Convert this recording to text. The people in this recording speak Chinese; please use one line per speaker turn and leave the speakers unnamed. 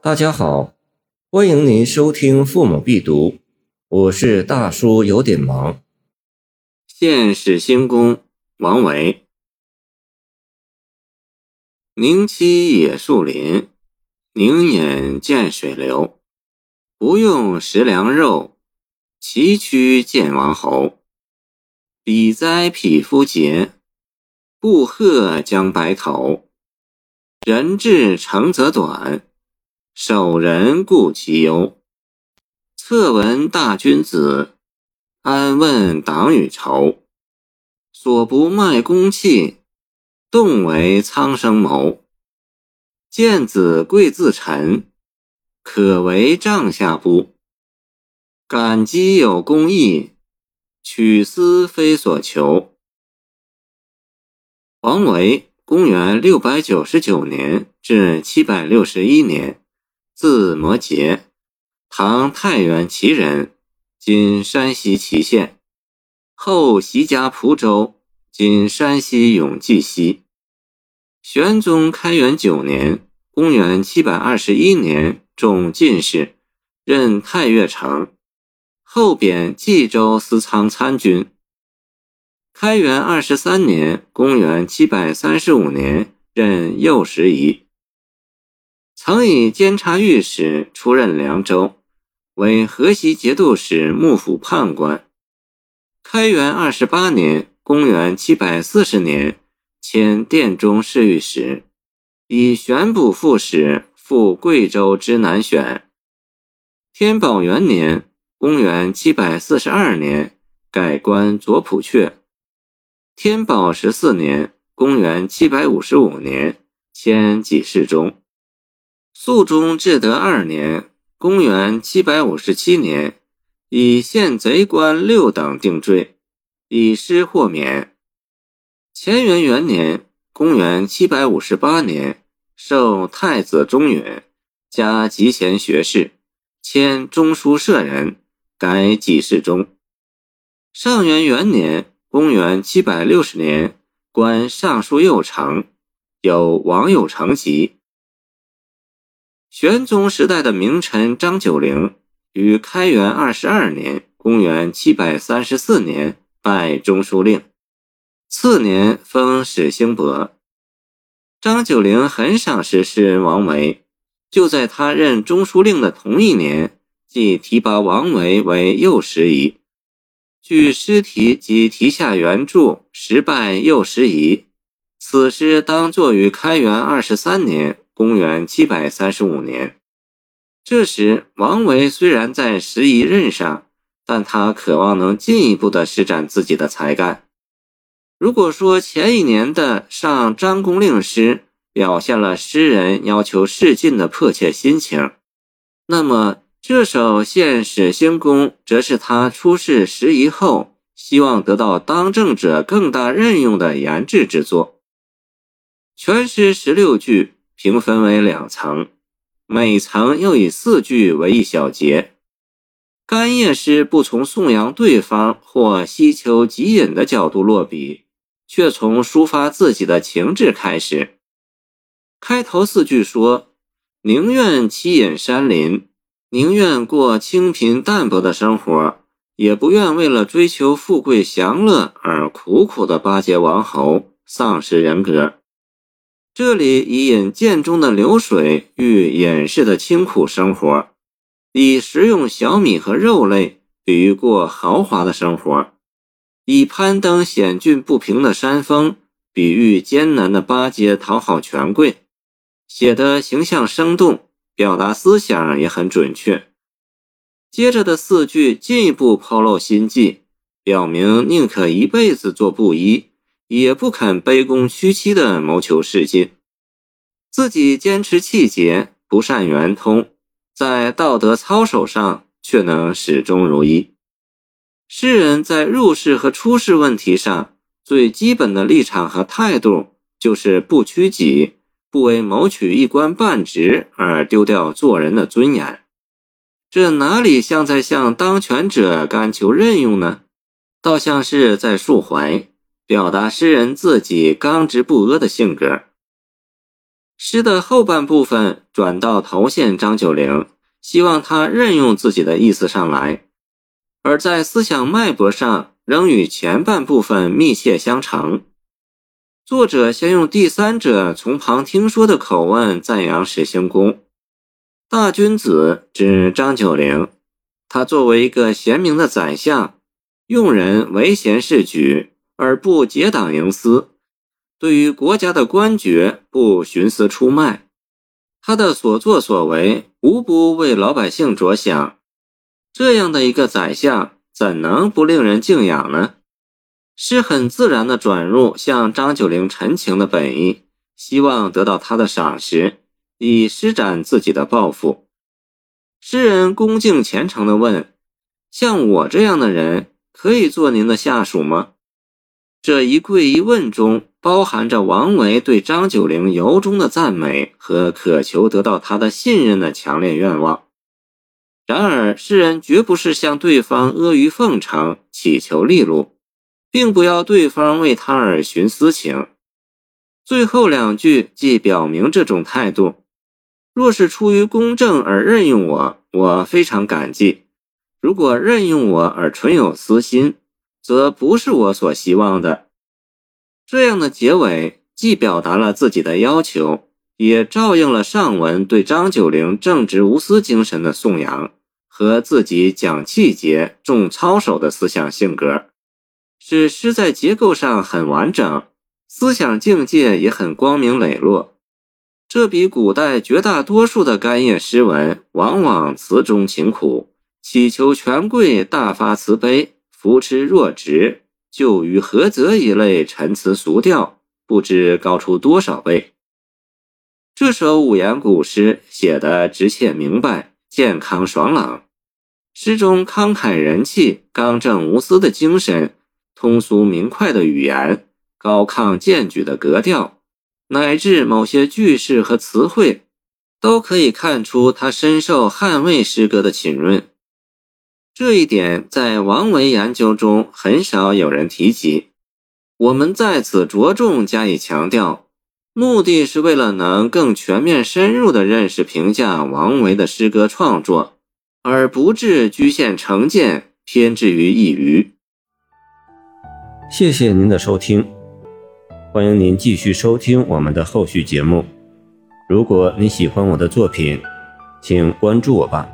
大家好，欢迎您收听《父母必读》，我是大叔，有点忙。
现始兴宫，王维。宁栖野树林，宁饮涧水流。不用食粮肉，崎岖见王侯。比哉匹夫节，不贺将白头。人至诚则短。守人固其忧，侧闻大君子，安问党与仇？所不卖公器，动为苍生谋。见子贵自陈，可为帐下不？感激有公义，取思非所求。王维，公元六百九十九年至七百六十一年。字摩诘，唐太原祁人，今山西祁县。后袭家蒲州，今山西永济西。玄宗开元九年（公元721年）中进士，任太岳丞，后贬冀州司仓参军。开元二十三年（公元735年）任右拾遗。曾以监察御史出任凉州，为河西节度使幕府判官。开元二十八年（公元740年）迁殿中侍御史，以选补副使赴贵州之南选。天宝元年（公元742年）改官左仆射。天宝十四年（公元755年）迁给事中。肃宗至德二年（公元757年），以县贼官六等定罪，以失获免。乾元元年（公元758年），授太子中允，加集贤学士，迁中书舍人，改给事中。上元元年（公元760年），官尚书右丞，有王右丞籍。玄宗时代的名臣张九龄，于开元二十二年（公元734年）拜中书令，次年封史兴伯。张九龄很赏识诗人王维，就在他任中书令的同一年，即提拔王维为右拾遗。据诗题及题下原注，时拜右拾遗。此诗当作于开元二十三年。公元七百三十五年，这时王维虽然在十一任上，但他渴望能进一步的施展自己的才干。如果说前一年的上张公令诗表现了诗人要求仕进的迫切心情，那么这首献始兴公，则是他出仕十一后，希望得到当政者更大任用的研制之作。全诗十六句。平分为两层，每层又以四句为一小节。干叶诗不从颂扬对方或希求己隐的角度落笔，却从抒发自己的情志开始。开头四句说：“宁愿栖隐山林，宁愿过清贫淡泊的生活，也不愿为了追求富贵享乐而苦苦的巴结王侯，丧失人格。”这里以引涧中的流水喻隐士的清苦生活，以食用小米和肉类比喻过豪华的生活，以攀登险峻不平的山峰比喻艰难的巴结讨好权贵，写得形象生动，表达思想也很准确。接着的四句进一步抛露心迹，表明宁可一辈子做布衣。也不肯卑躬屈膝地谋求仕进，自己坚持气节，不善圆通，在道德操守上却能始终如一。诗人在入世和出世问题上最基本的立场和态度，就是不屈己，不为谋取一官半职而丢掉做人的尊严。这哪里像在向当权者干求任用呢？倒像是在抒怀。表达诗人自己刚直不阿的性格。诗的后半部分转到头线张九龄，希望他任用自己的意思上来，而在思想脉搏上仍与前半部分密切相承。作者先用第三者从旁听说的口吻赞扬史兴公。大君子指张九龄，他作为一个贤明的宰相，用人唯贤是举，而不结党营私；对于国家的官爵，不徇私出卖。他的所作所为无不为老百姓着想。这样的一个宰相，怎能不令人敬仰呢？是很自然的转入向张九龄陈情的本意，希望得到他的赏识。以施展自己的抱负。诗人恭敬虔诚地问：“像我这样的人，可以做您的下属吗？”这一跪一问中，包含着王维对张九龄由衷的赞美和渴求得到他的信任的强烈愿望。然而，诗人绝不是向对方阿谀奉承、乞求利禄，并不要对方为他而寻私情。最后两句既表明这种态度。若是出于公正而任用我，我非常感激；如果任用我而纯有私心，则不是我所希望的。这样的结尾既表达了自己的要求，也照应了上文对张九龄正直无私精神的颂扬和自己讲气节、重操守的思想性格，使诗在结构上很完整，思想境界也很光明磊落。这比古代绝大多数的干谒诗文，往往词中情苦，祈求权贵大发慈悲，扶持弱直，救于菏泽一类陈词俗调，不知高出多少倍。这首五言古诗写得直切明白，健康爽朗。诗中慷慨人气、刚正无私的精神，通俗明快的语言，高亢健举的格调。乃至某些句式和词汇，都可以看出他深受汉魏诗歌的浸润。这一点在王维研究中很少有人提及，我们在此着重加以强调，目的是为了能更全面深入地认识评价王维的诗歌创作，而不致局限成见，偏执于一隅。
谢谢您的收听。欢迎您继续收听我们的后续节目。如果你喜欢我的作品，请关注我吧。